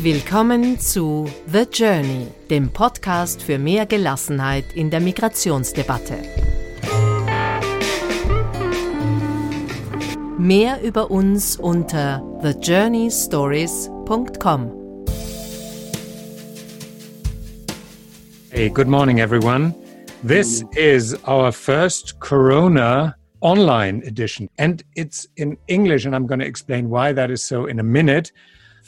Willkommen zu The Journey, dem Podcast für mehr Gelassenheit in der Migrationsdebatte. Mehr über uns unter thejourneystories.com. Hey, good morning, everyone. This is our first Corona online edition, and it's in English, and I'm going to explain why that is so in a minute.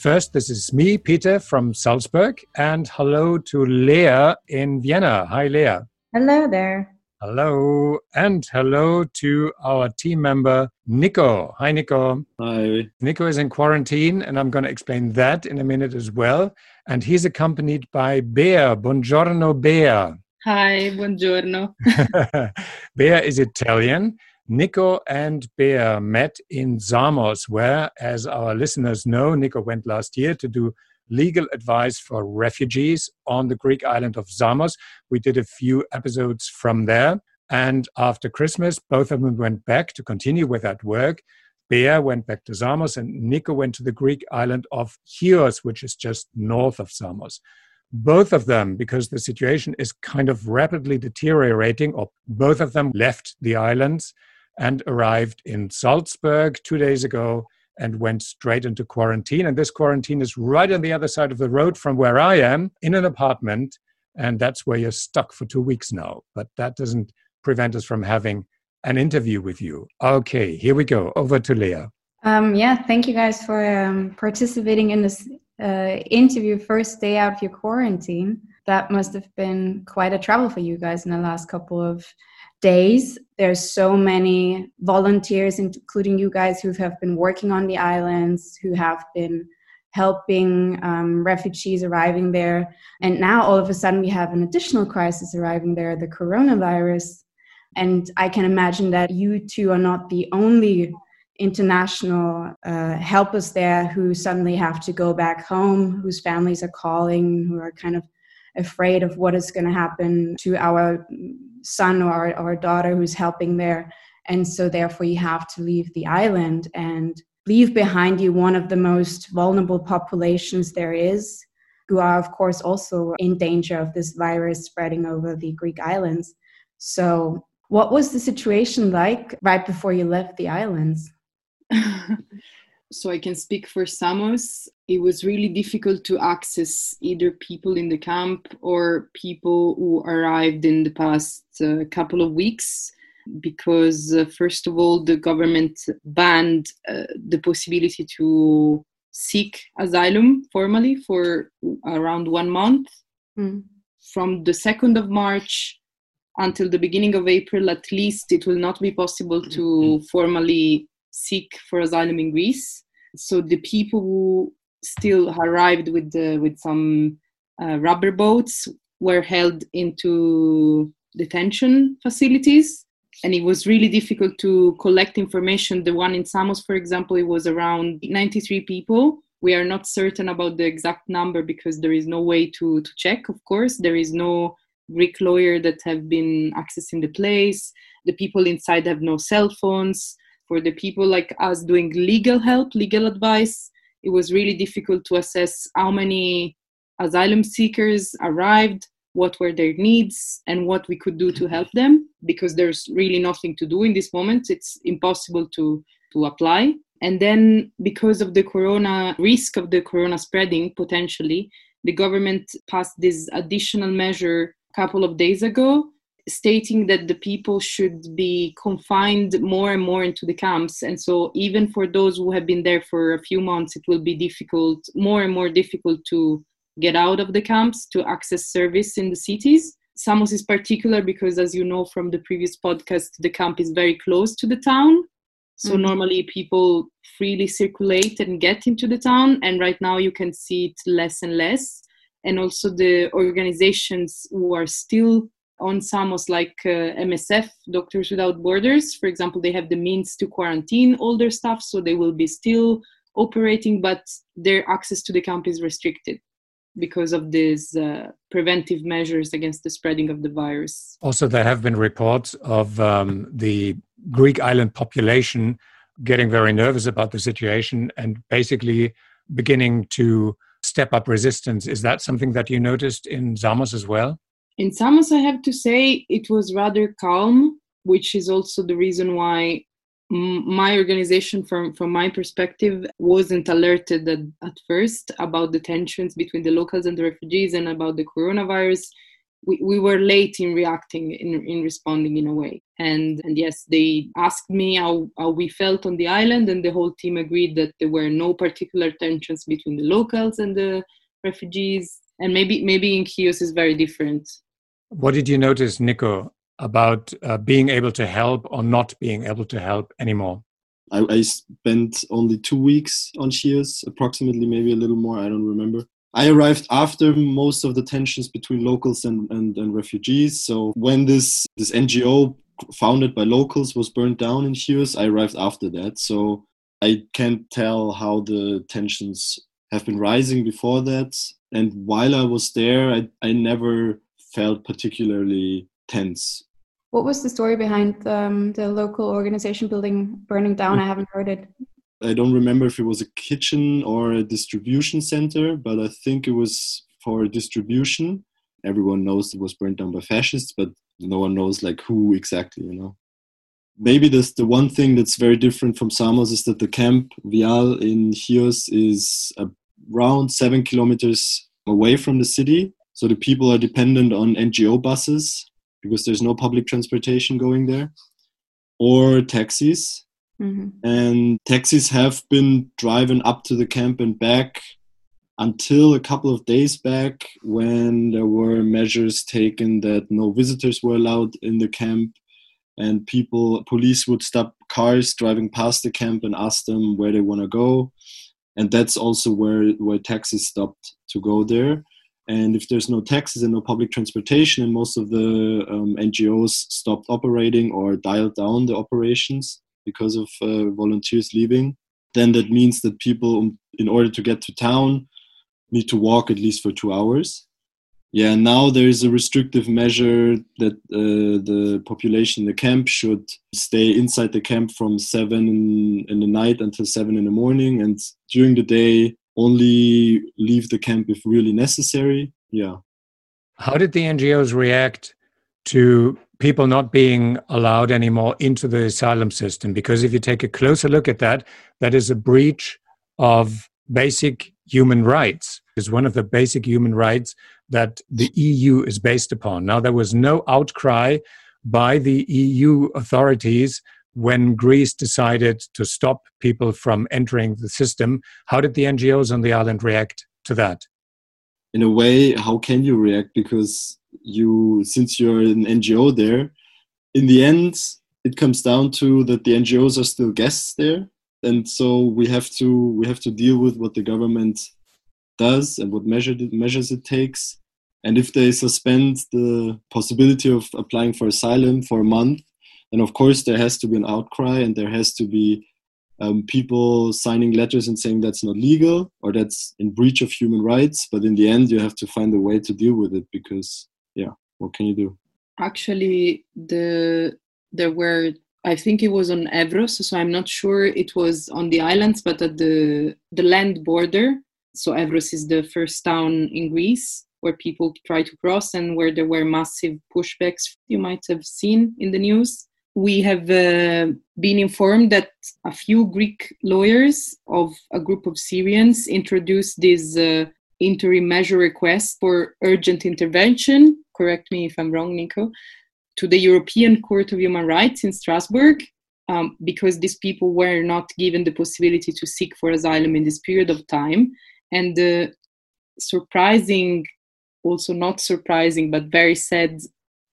First, this is me, Peter from Salzburg, and hello to Leah in Vienna. Hi, Leah. Hello there. Hello, and hello to our team member, Nico. Hi, Nico. Hi. Nico is in quarantine, and I'm going to explain that in a minute as well. And he's accompanied by Bea. Buongiorno, Bea. Hi, buongiorno. Bea is Italian. Nico and Bea met in Samos, where, as our listeners know, Nico went last year to do legal advice for refugees on the Greek island of Samos. We did a few episodes from there. And after Christmas, both of them went back to continue with that work. Bea went back to Samos, and Nico went to the Greek island of Chios, which is just north of Samos both of them, because the situation is kind of rapidly deteriorating, or both of them left the islands and arrived in Salzburg two days ago and went straight into quarantine. And this quarantine is right on the other side of the road from where I am in an apartment. And that's where you're stuck for two weeks now. But that doesn't prevent us from having an interview with you. Okay, here we go. Over to Leah. Um, yeah, thank you guys for um, participating in this uh, interview first day out of your quarantine. That must have been quite a travel for you guys in the last couple of days. There's so many volunteers, including you guys, who have been working on the islands, who have been helping um, refugees arriving there. And now all of a sudden we have an additional crisis arriving there the coronavirus. And I can imagine that you two are not the only international uh, helpers there who suddenly have to go back home, whose families are calling, who are kind of afraid of what is going to happen to our son or our, our daughter who's helping there. And so, therefore, you have to leave the island and leave behind you one of the most vulnerable populations there is, who are, of course, also in danger of this virus spreading over the Greek islands. So, what was the situation like right before you left the islands? so I can speak for Samos. It was really difficult to access either people in the camp or people who arrived in the past uh, couple of weeks because, uh, first of all, the government banned uh, the possibility to seek asylum formally for around one month. Mm. From the 2nd of March until the beginning of April, at least, it will not be possible to mm-hmm. formally seek for asylum in Greece. So the people who still arrived with the, with some uh, rubber boats were held into detention facilities. And it was really difficult to collect information. The one in samos for example it was around 93 people. We are not certain about the exact number because there is no way to, to check of course. There is no greek lawyer that have been accessing the place. The people inside have no cell phones for the people like us doing legal help, legal advice, it was really difficult to assess how many asylum seekers arrived, what were their needs, and what we could do to help them because there's really nothing to do in this moment. It's impossible to, to apply. And then, because of the corona risk of the corona spreading potentially, the government passed this additional measure a couple of days ago stating that the people should be confined more and more into the camps. And so even for those who have been there for a few months it will be difficult more and more difficult to get out of the camps to access service in the cities. Samos is particular because as you know from the previous podcast the camp is very close to the town. So mm-hmm. normally people freely circulate and get into the town and right now you can see it less and less. And also the organizations who are still on Samos like uh, MSF, Doctors Without Borders. For example, they have the means to quarantine their staff, so they will be still operating, but their access to the camp is restricted because of these uh, preventive measures against the spreading of the virus. Also, there have been reports of um, the Greek island population getting very nervous about the situation and basically beginning to step up resistance. Is that something that you noticed in Samos as well? In Samos, I have to say it was rather calm, which is also the reason why my organization from from my perspective wasn't alerted at, at, first about the tensions between the locals and the refugees and about the coronavirus. We, we were late in reacting in, in responding in a way. And and yes they asked me how, how we felt on the island and the whole team agreed that there were no particular tensions between the locals and the refugees. And maybe maybe in chios is very different what did you notice nico about uh, being able to help or not being able to help anymore? I, I spent only two weeks on Chios, approximately, maybe a little more. I don't remember. I arrived after most of the tensions between locals and, and, and refugees. So when this this NGO founded by locals was burned down in Chios, I arrived after that. So I can't tell how the tensions have been rising before that. And while I was there, I, I never felt particularly tense what was the story behind um, the local organization building burning down? I haven't heard it. I don't remember if it was a kitchen or a distribution center, but I think it was for distribution. Everyone knows it was burned down by fascists, but no one knows like who exactly, you know. Maybe this the one thing that's very different from Samos is that the camp Vial in Chios is around seven kilometers away from the city. So the people are dependent on NGO buses because there's no public transportation going there, or taxis. Mm-hmm. And taxis have been driving up to the camp and back until a couple of days back when there were measures taken that no visitors were allowed in the camp and people police would stop cars driving past the camp and ask them where they want to go and that's also where where taxis stopped to go there and if there's no taxis and no public transportation, and most of the um, NGOs stopped operating or dialed down the operations because of uh, volunteers leaving, then that means that people, um, in order to get to town, need to walk at least for two hours. Yeah, now there is a restrictive measure that uh, the population in the camp should stay inside the camp from seven in, in the night until seven in the morning, and during the day only leave the camp if really necessary. Yeah. How did the NGOs react to people not being allowed anymore into the asylum system? Because if you take a closer look at that, that is a breach of basic human rights. Is one of the basic human rights that the EU is based upon. Now, there was no outcry by the EU authorities when Greece decided to stop people from entering the system, how did the NGOs on the island react to that? In a way, how can you react? Because you, since you're an NGO there, in the end, it comes down to that the NGOs are still guests there, and so we have to we have to deal with what the government does and what measure, measures it takes. And if they suspend the possibility of applying for asylum for a month, and of course there has to be an outcry and there has to be um, people signing letters and saying that's not legal or that's in breach of human rights. But in the end you have to find a way to deal with it because yeah what can you do? Actually the there were i think it was on evros so i'm not sure it was on the islands but at the the land border. So evros is the first town in greece where people try to cross and where there were massive pushbacks you might have seen in the news we have uh, been informed that a few Greek lawyers of a group of Syrians introduced this uh, interim measure request for urgent intervention. Correct me if I'm wrong, Nico. To the European Court of Human Rights in Strasbourg, um, because these people were not given the possibility to seek for asylum in this period of time. And the surprising, also not surprising, but very sad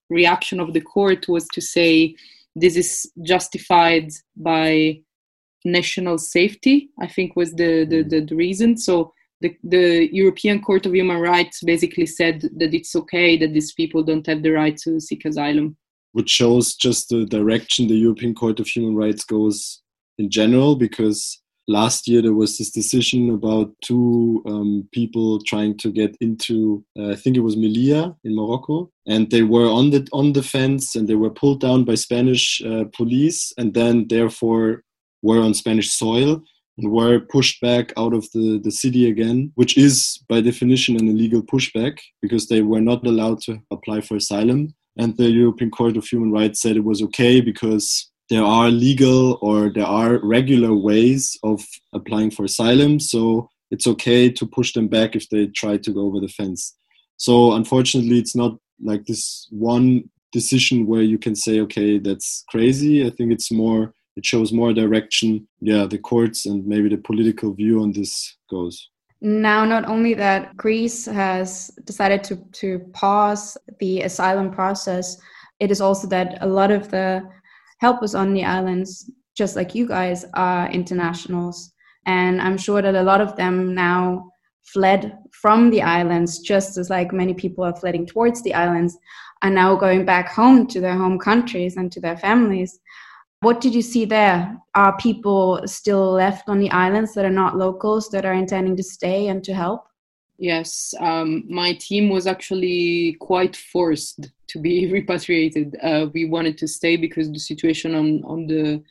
reaction of the court was to say this is justified by national safety i think was the, the, mm. the, the, reason so the, the european court of human rights basically said that it's okay that these people don't have the right to seek asylum which shows just the direction the european court of human rights goes in general because last year there was this decision about two um, people trying to get into uh, i think it was melilla in morocco and they were on the on the fence and they were pulled down by spanish uh, police and then therefore were on spanish soil and were pushed back out of the, the city again, which is by definition an illegal pushback because they were not allowed to apply for asylum. And the European Court of Human Rights said it was okay because there are legal or there are regular ways of applying for asylum. So it's okay to push them back if they try to go over the fence. So unfortunately, it's not like this one decision where you can say, okay, that's crazy. I think it's more, it shows more direction. Yeah, the courts and maybe the political view on this goes. Now, not only that Greece has decided to, to pause the asylum process, it is also that a lot of the helpers on the islands, just like you guys, are internationals. And I'm sure that a lot of them now fled from the islands, just as like many people are fleeing towards the islands, are now going back home to their home countries and to their families. What did you see there? Are people still left on the islands that are not locals that are intending to stay and to help? Yes, um, my team was actually quite forced to be repatriated. Uh, we wanted to stay because the situation on, on the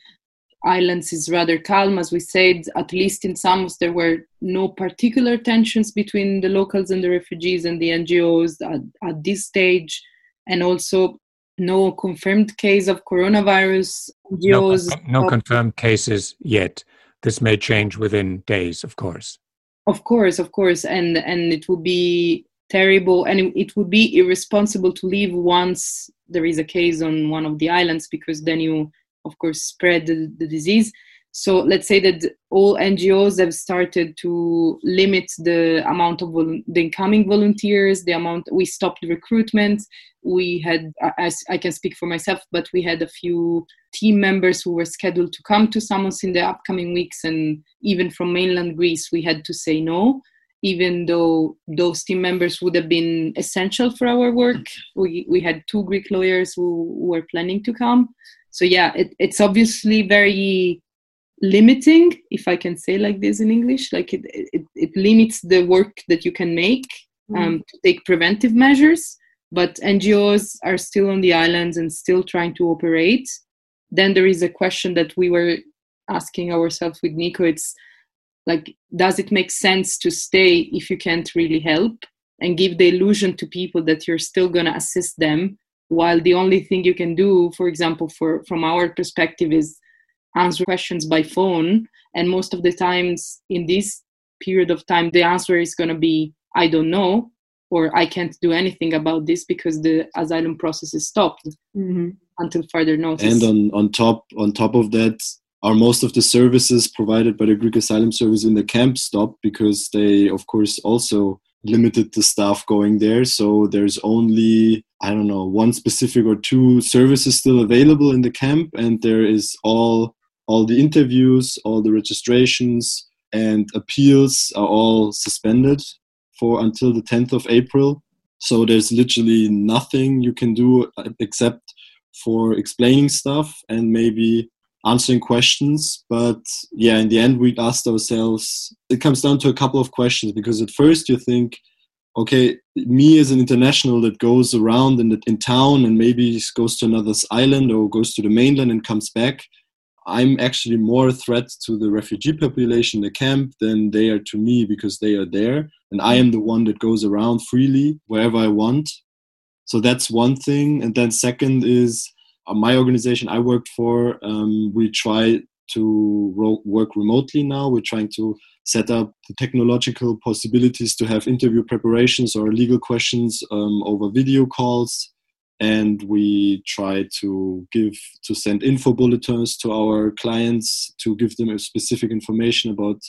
islands is rather calm. As we said, at least in Samos, there were no particular tensions between the locals and the refugees and the NGOs at, at this stage, and also no confirmed case of coronavirus. NGOs no, no confirmed cases yet. This may change within days, of course. Of course, of course, and and it would be terrible, and it would be irresponsible to leave once there is a case on one of the islands because then you of course spread the, the disease so let's say that all ngos have started to limit the amount of vol- the incoming volunteers the amount we stopped recruitment. We had as i can speak for myself but we had a few team members who were scheduled to come to samos in the upcoming weeks and even from mainland greece we had to say no even though those team members would have been essential for our work. Mm-hmm. We, we had two greek lawyers who were planning to come. So yeah it, it's obviously very limiting if i can say like this in english like it, it, it limits the work that you can make mm. um, to take preventive measures but ngos are still on the islands and still trying to operate then there is a question that we were asking ourselves with nico it's like does it make sense to stay if you can't really help and give the illusion to people that you're still going to assist them while the only thing you can do for example for from our perspective is answer questions by phone and most of the times in this period of time the answer is going to be i don't know or i can't do anything about this because the asylum process is stopped mm-hmm. until further notice and on, on top on top of that are most of the services provided by the greek asylum service in the camp stopped because they of course also limited the staff going there. So there's only, I don't know, one specific or two services still available in the camp, and there is all all the interviews, all the registrations and appeals are all suspended for until the 10th of April. So there's literally nothing you can do uh, except for explaining stuff and maybe answering questions. But yeah, in the end, we asked ourselves, it comes down to a couple of questions because at first you think, okay, me as an international that goes around in, the, in town and maybe goes to another island or goes to the mainland and comes back, I'm actually more a threat to the refugee population in the camp than they are to me because they are there. And I am the one that goes around freely wherever I want. So that's one thing. And then, second is uh, my organization I worked for, um, we try to ro- work remotely now. We're trying to set up the technological possibilities to have interview preparations or legal questions um, over video calls. And we try to give to send info bulletins to our clients to give them specific information about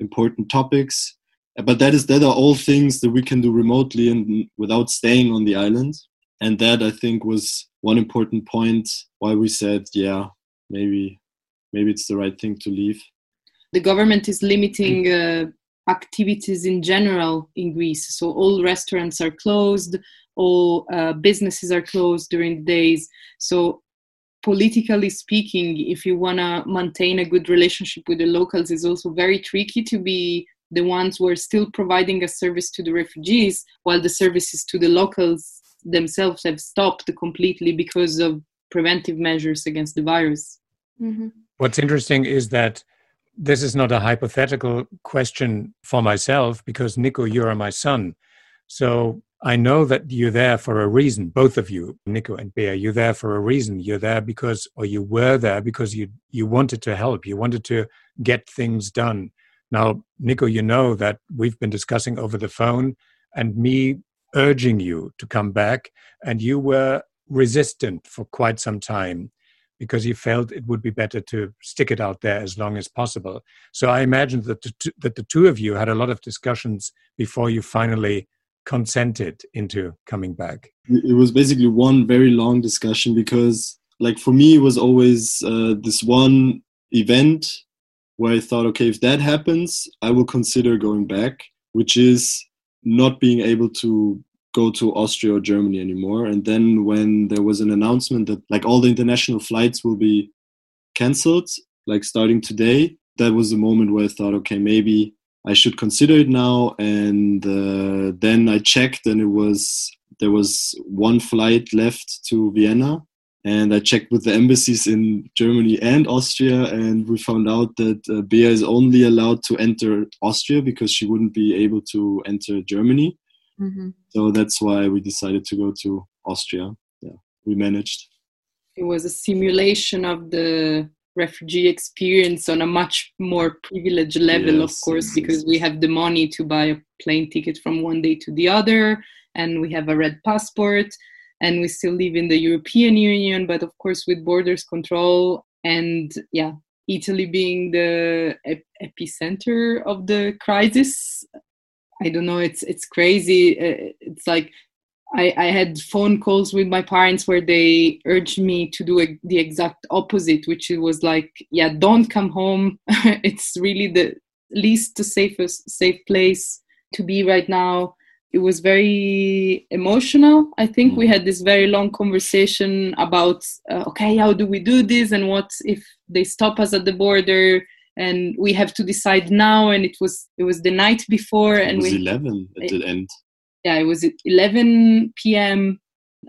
important topics. But that is that are all things that we can do remotely and without staying on the island. And that I think was one important point why we said, yeah, maybe maybe it's the right thing to leave. The government is limiting uh, activities in general in Greece. So all restaurants are closed, all uh, businesses are closed during the days. So politically speaking, if you want to maintain a good relationship with the locals, it's also very tricky to be the ones who are still providing a service to the refugees while the services to the locals themselves have stopped completely because of preventive measures against the virus. Mm-hmm. What's interesting is that this is not a hypothetical question for myself because Nico, you are my son. So I know that you're there for a reason, both of you, Nico and Bea, you're there for a reason. You're there because, or you were there because you, you wanted to help. You wanted to get things done. Now, Nico, you know that we've been discussing over the phone and me urging you to come back, and you were resistant for quite some time because you felt it would be better to stick it out there as long as possible. So I imagine that the, that the two of you had a lot of discussions before you finally consented into coming back. It was basically one very long discussion because, like, for me, it was always uh, this one event where I thought, okay, if that happens, I will consider going back, which is not being able to go to Austria or Germany anymore. And then when there was an announcement that like all the international flights will be cancelled, like starting today, that was the moment where I thought, okay, maybe I should consider it now. And uh, then I checked, and it was there was one flight left to Vienna, and I checked with the embassies in Germany and Austria, and we found out that uh, Bea is only allowed to enter Austria because she wouldn't be able to enter Germany. Mm-hmm. So that's why we decided to go to Austria. Yeah, we managed. It was a simulation of the refugee experience on a much more privileged level, yes, of course, because we have the money to buy a plane ticket from one day to the other, and we have a red passport and we still live in the European Union, but of course with borders control and yeah, Italy being the ep- epicenter of the crisis. I don't know. It's it's crazy. Uh, it's like I, I had phone calls with my parents where they urged me to do a, the exact opposite, which was like, yeah, don't come home. it's really the least the safest safe place to be right now it was very emotional. I think we mm. had this very long conversation about uh, okay, how do we do this, and what if they stop us at the border, and we have to decide now. And it was it was the night before, and it was we, eleven at the end. Yeah, it was 11 p.m.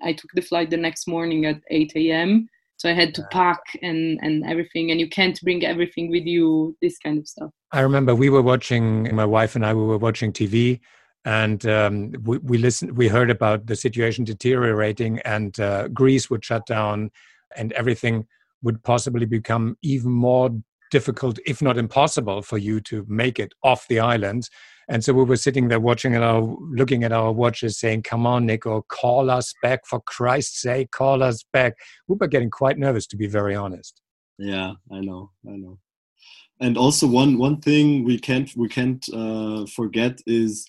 I took the flight the next morning at 8 a.m. So I had to pack and and everything, and you can't bring everything with you. This kind of stuff. I remember we were watching. My wife and I we were watching TV and um, we, we listened we heard about the situation deteriorating and uh, greece would shut down and everything would possibly become even more difficult if not impossible for you to make it off the island and so we were sitting there watching at our looking at our watches saying come on nico call us back for christ's sake call us back. We were getting quite nervous to be very honest. Yeah i know i know. And also one one thing we can't we can't uh, forget is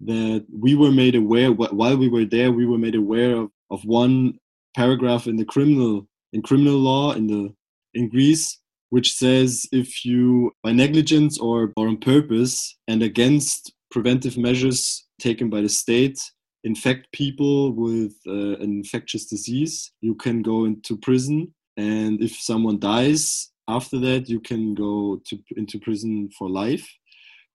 that we were made aware while we were there we were made aware of, of one paragraph in the criminal in criminal law in the in greece which says if you by negligence or, or on purpose and against preventive measures taken by the state infect people with uh, an infectious disease you can go into prison. And if someone dies after that you can go to, into prison for life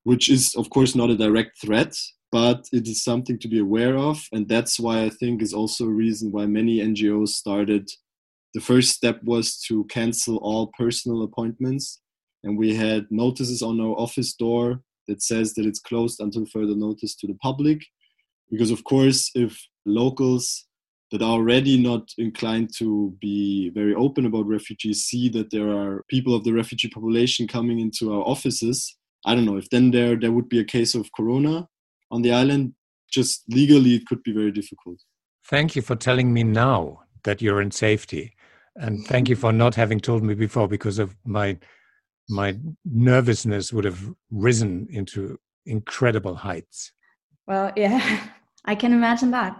which is of course not a direct threat but it is something to be aware of. And that's why i think is also a reason why many ngos started the first step was to cancel all personal appointments and we had notices on our office door that says that it's closed until further notice to the public because of course if locals that are already not inclined to be very open about refugees see that there are people of the refugee population coming into our offices i don't know if then there there would be a case of corona on the island, just legally, it could be very difficult. Thank you for telling me now that you're in safety. And thank you for not having told me before because of my my nervousness would have risen into incredible heights. Well, yeah, I can imagine that.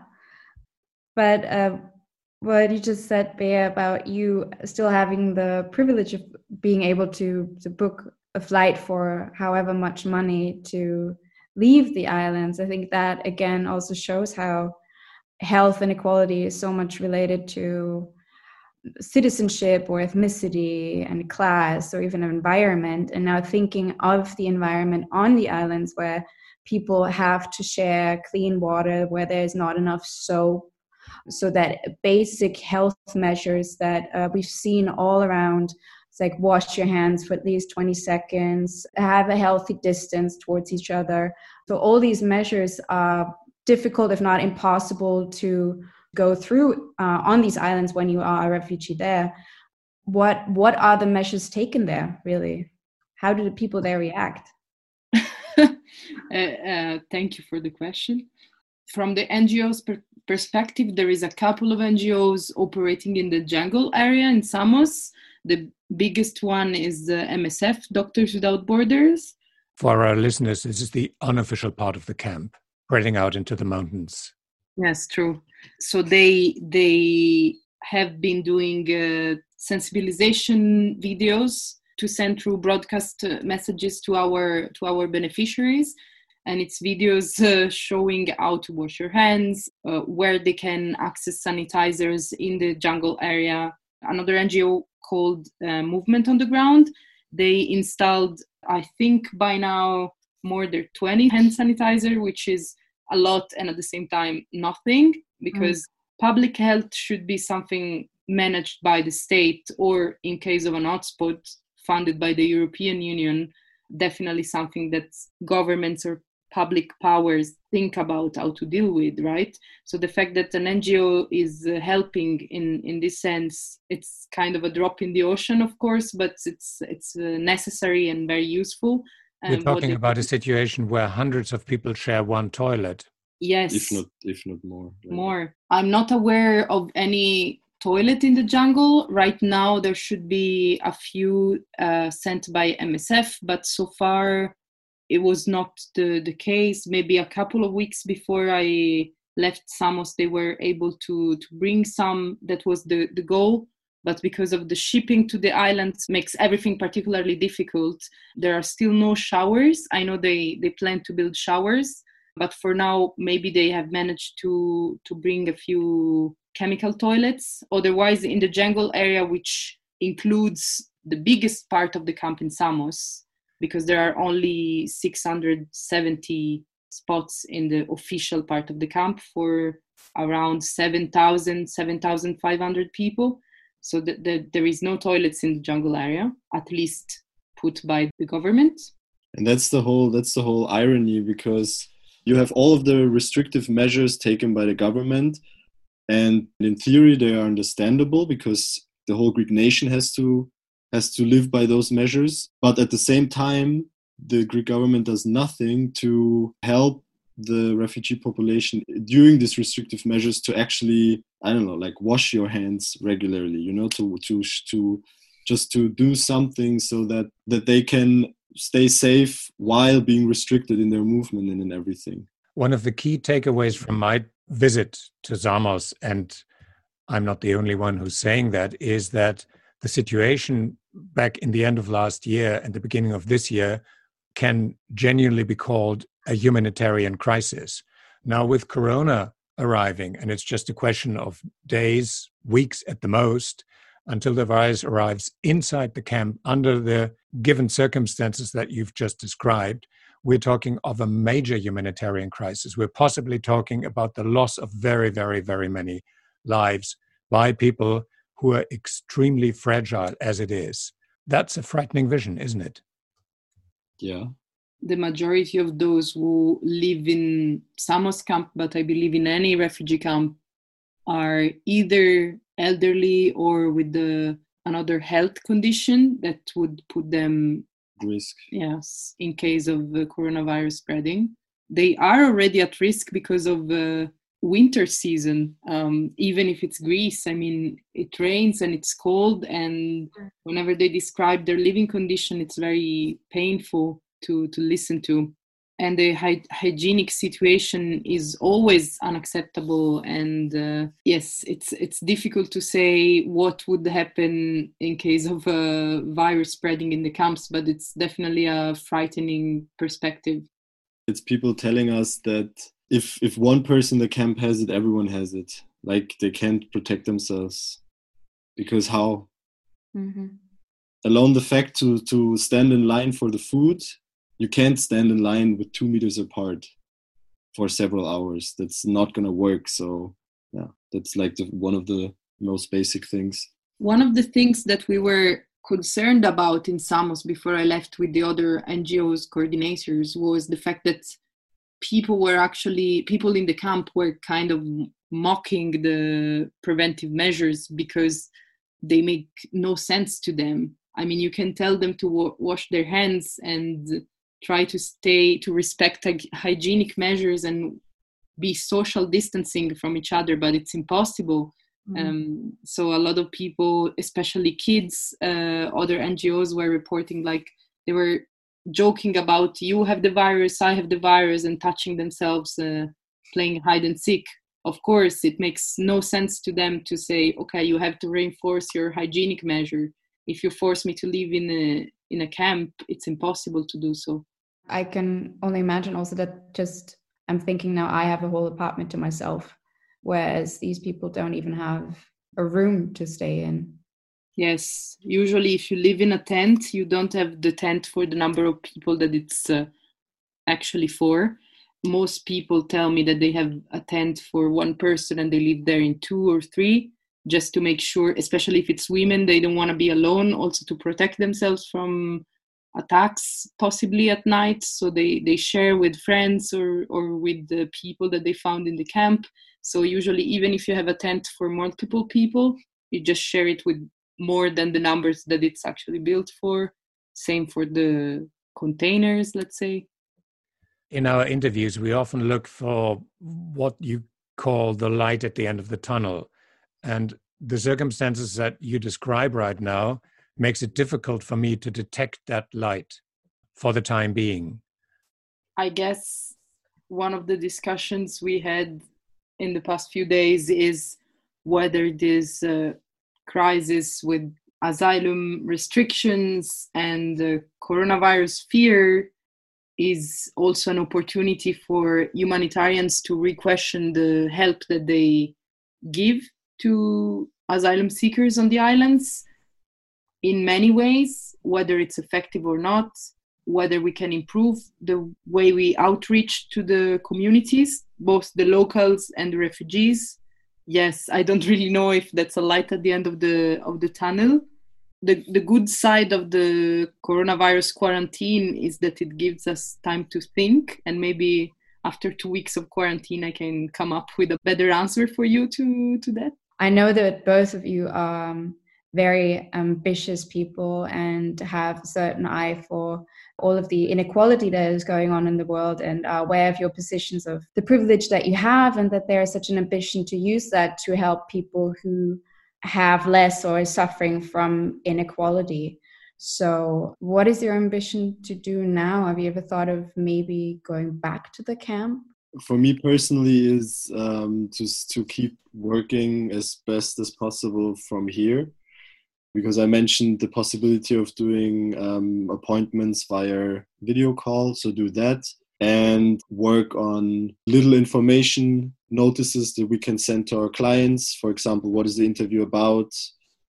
But uh, what you just said, Bea, about you still having the privilege of being able to, to book a flight for however much money to leave the islands. I think that again also shows how health inequality is so much related to citizenship or ethnicity and class or even environment. And now thinking of the environment on the islands where people have to share clean water, where there's not enough soap, so that basic health measures that uh, we've seen all around it's like wash your hands for at least 20 seconds have a healthy distance towards each other so all these measures are difficult if not impossible to go through uh, on these islands when you are a refugee there what what are the measures taken there really? How do the people there react? Uh, uh, thank you for the question. From the ngos per- perspective there is a couple of ngos operating in the jungle area in samos. The biggest one is the msf doctors without borders. For our listeners this is the unofficial part of the camp spreading out into the mountains. Yes true so they they have been doing uh, sensibilization videos to send through broadcast uh, messages to our to our beneficiaries. And it's videos uh, showing how to wash your hands uh, where they can access sanitizers in the jungle area. Another ngo called uh, movement on the ground. They installed i think by now more than 20 hand sanitizer which is a lot and at the same time nothing because mm. public health should be something managed by the state or in case of an hotspot funded by the european union. Definitely something that governments or public powers think about how to deal with right? So the fact that an ngo is uh, helping in in this sense it's kind of a drop in the ocean of course but it's it's uh, necessary and very useful we're talking about a situation where hundreds of people share one toilet. Yes. if not if not more more. I'm not aware of any toilet in the jungle. Right now there should be a few uh, sent by msf but so far it was not the, the case. Maybe a couple of weeks before i left samos they were able to to bring some. That was the the goal but because of the shipping to the islands makes everything particularly difficult. There are still no showers. I know they they plan to build showers but for now maybe they have managed to to bring a few chemical toilets. Otherwise in the jungle area which includes the biggest part of the camp in samos because there are only 670 spots in the official part of the camp for around 7000 7500 people so the, the, there is no toilets in the jungle area at least put by the government. And that's the whole that's the whole irony because you have all of the restrictive measures taken by the government and in theory they are understandable because the whole greek nation has to has to live by those measures. But at the same time the greek government does nothing to help the refugee population during these restrictive measures to actually i don't know like wash your hands regularly you know to to to just to do something so that that they can stay safe while being restricted in their movement and in everything. One of the key takeaways from my visit to Samos, and I'm not the only one who's saying that, is that the situation back in the end of last year and the beginning of this year can genuinely be called a humanitarian crisis. Now, with Corona arriving, and it's just a question of days, weeks at the most, until the virus arrives inside the camp under the given circumstances that you've just described, we're talking of a major humanitarian crisis. We're possibly talking about the loss of very, very, very many lives by people who are extremely fragile as it is. That's a frightening vision, isn't it? Yeah. The majority of those who live in Samos camp, but I believe in any refugee camp, are either elderly or with the another health condition that would put them risk yes in case of the coronavirus spreading they are already at risk because of the winter season um, even if it's greece i mean it rains and it's cold and whenever they describe their living condition it's very painful to to listen to. And the hy- hygienic situation is always unacceptable and uh, yes it's it's difficult to say what would happen in case of a virus spreading in the camps but it's definitely a frightening perspective. It's people telling us that if if one person in the camp has it everyone has it. Like they can't protect themselves. Because how? Mm-hmm. alone the fact to to stand in line for the food you can't stand in line with two meters apart for several hours. That's not going to work. So yeah that's like the, one of the most basic things. One of the things that we were concerned about in Samos before I left with the other NGOs coordinators was the fact that people were actually people in the camp were kind of mocking the preventive measures because they make no sense to them. I mean, you can tell them to wa- wash their hands and try to stay to respect hygienic measures and be social distancing from each other, but it's impossible Mm. Um, so a lot of people, especially kids, uh, other NGOs were reporting like they were joking about you have the virus, I have the virus, and touching themselves, uh, playing hide and seek. Of course, it makes no sense to them to say, okay, you have to reinforce your hygienic measure. If you force me to live in a in a camp, it's impossible to do so. I can only imagine also that just I'm thinking now I have a whole apartment to myself whereas these people don't even have a room to stay in. Yes, usually if you live in a tent, you don't have the tent for the number of people that it's uh, actually for. Most people tell me that they have a tent for one person and they live there in two or three just to make sure, especially if it's women, they don't want to be alone, also to protect themselves from attacks possibly at night. So they they share with friends or or with the people that they found in the camp. So usually even if you have a tent for multiple people you just share it with more than the numbers that it's actually built for. Same for the containers let's say. In our interviews we often look for what you call the light at the end of the tunnel. And the circumstances that you describe right now makes it difficult for me to detect that light for the time being. I guess one of the discussions we had in the past few days is whether this uh, crisis with asylum restrictions and the coronavirus fear is also an opportunity for humanitarians to re-question the help that they give to asylum seekers on the islands in many ways, whether it's effective or not, whether we can improve the way we outreach to the communities, both the locals and the refugees. Yes, I don't really know if that's a light at the end of the of the tunnel. The the good side of the coronavirus quarantine is that it gives us time to think and maybe after two weeks of quarantine I can come up with a better answer for you to to that. I know that both of you um very ambitious people and have a certain eye for all of the inequality that is going on in the world and are aware of your positions of the privilege that you have and that there is such an ambition to use that to help people who have less or is suffering from inequality. So, what is your ambition to do now? Have you ever thought of maybe going back to the camp? For me personally, is um, just to keep working as best as possible from here because I mentioned the possibility of doing um, appointments via video call. So do that and work on little information notices that we can send to our clients. For example, what is the interview about?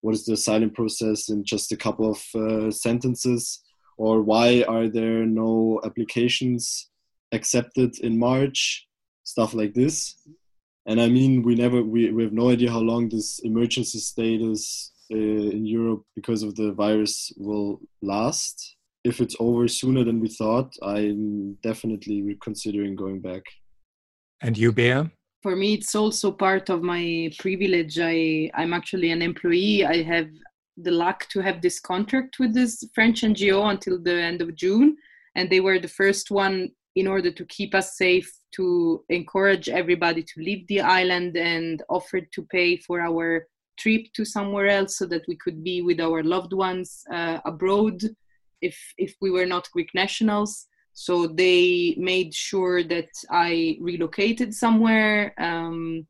What is the asylum process in just a couple of uh, sentences? Or why are there no applications accepted in March? Stuff like this. And I mean, we never, we, we have no idea how long this emergency status Uh, in Europe because of the virus will last. If it's over sooner than we thought, I'm definitely considering going back. And you, Bea? For me, it's also part of my privilege. I, I'm actually an employee. I have the luck to have this contract with this French NGO until the end of June. And they were the first one in order to keep us safe, to encourage everybody to leave the island and offered to pay for our trip to somewhere else so that we could be with our loved ones uh, abroad if if we were not greek nationals. So they made sure that i relocated somewhere. Um,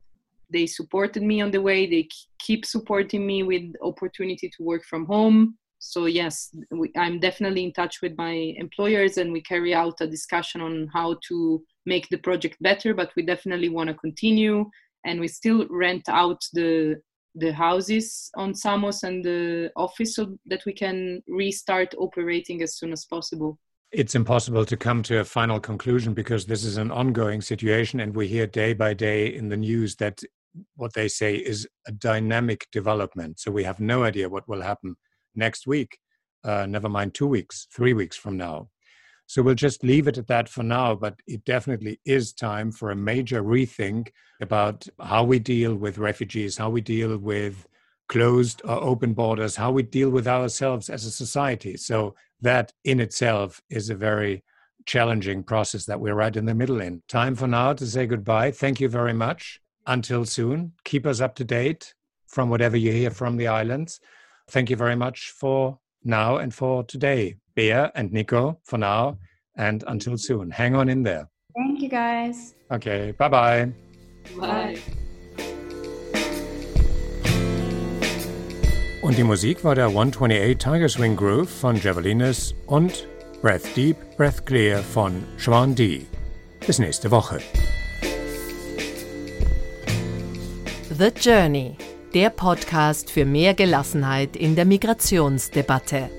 they supported me on the way. They keep supporting me with opportunity to work from home. So yes we, i'm definitely in touch with my employers and we carry out a discussion on how to make the project better but we definitely want to continue. And we still rent out the the houses on Samos and the office so that we can restart operating as soon as possible. It's impossible to come to a final conclusion because this is an ongoing situation, and we hear day by day in the news that what they say is a dynamic development. So we have no idea what will happen next week, uh, never mind two weeks, three weeks from now. So we'll just leave it at that for now, but it definitely is time for a major rethink about how we deal with refugees, how we deal with closed or open borders, how we deal with ourselves as a society. So that in itself is a very challenging process that we're right in the middle in. Time for now to say goodbye. Thank you very much. Until soon. Keep us up to date from whatever you hear from the islands. Thank you very much for now and for today. Bea and Nico for now and until soon. Hang on in there. Thank you guys. Okay, bye bye. Bye. Und die Musik war der 128 Tiger Swing Groove von Javelinus und Breath Deep, Breath Clear von Schwan D. Bis nächste Woche. The Journey, der Podcast für mehr Gelassenheit in der Migrationsdebatte.